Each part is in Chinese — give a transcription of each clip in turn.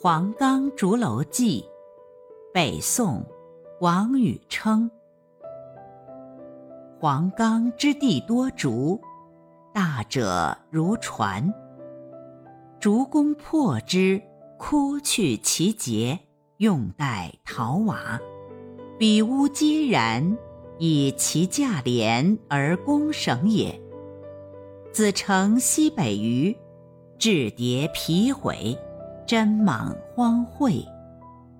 黄冈竹楼记，北宋，王禹偁。黄冈之地多竹，大者如船。竹工破之，枯去其节，用代陶瓦。比屋皆然，以其价廉而攻省也。子承西北隅，雉蝶皮毁，针莽荒秽。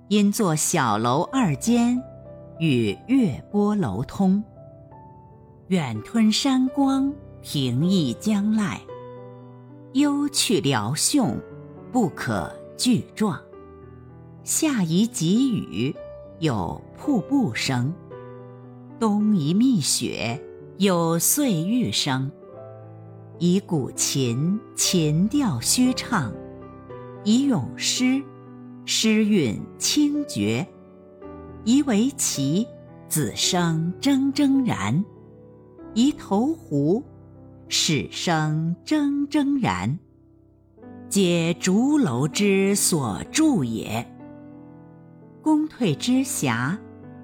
因作小楼二间，与月波楼通。远吞山光，平抑将籁。幽去辽雄，不可俱状。夏宜急雨，有瀑布声；冬宜密雪，有碎玉声。以古琴，琴调虚畅；以咏诗，诗韵清绝；以为棋，子声铮铮然；以投壶，始声铮铮然。皆竹楼之所筑也。公退之暇，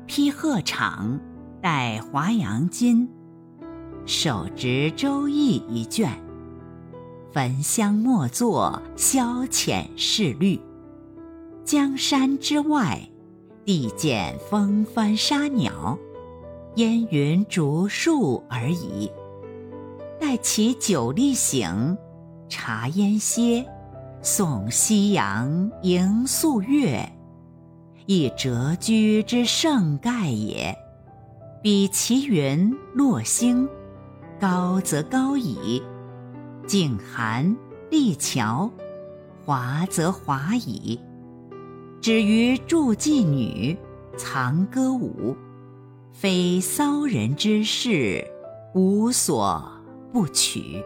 披鹤氅，戴华阳巾。手执《周易》一卷，焚香默坐，消遣视律。江山之外，地见风帆沙鸟，烟云竹树而已。待其酒力醒，茶烟歇，送夕阳迎素月，亦谪居之盛盖也。彼其云落星。高则高矣，景寒立乔，华则华矣。止于助妓女，藏歌舞，非骚人之事，无所不取。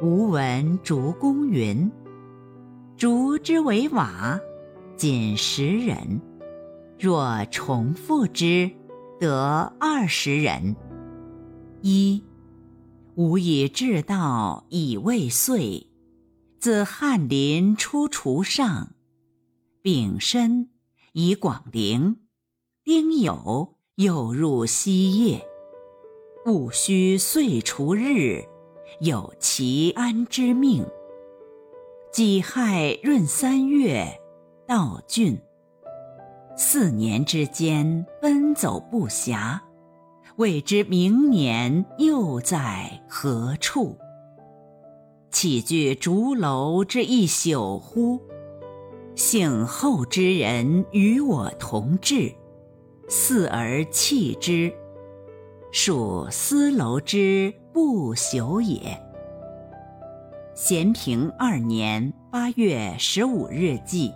吾闻竹公云：“竹之为瓦，仅十人；若重复之，得二十人。”一。吾以至道以未遂，自翰林出厨上，丙申以广陵，丁酉又入西业。戊戌岁除日，有其安之命。己亥闰三月，到郡。四年之间，奔走不暇。未知明年又在何处？岂惧竹楼之一宿乎？幸后之人与我同至，祀而弃之，属斯楼之不朽也。咸平二年八月十五日记。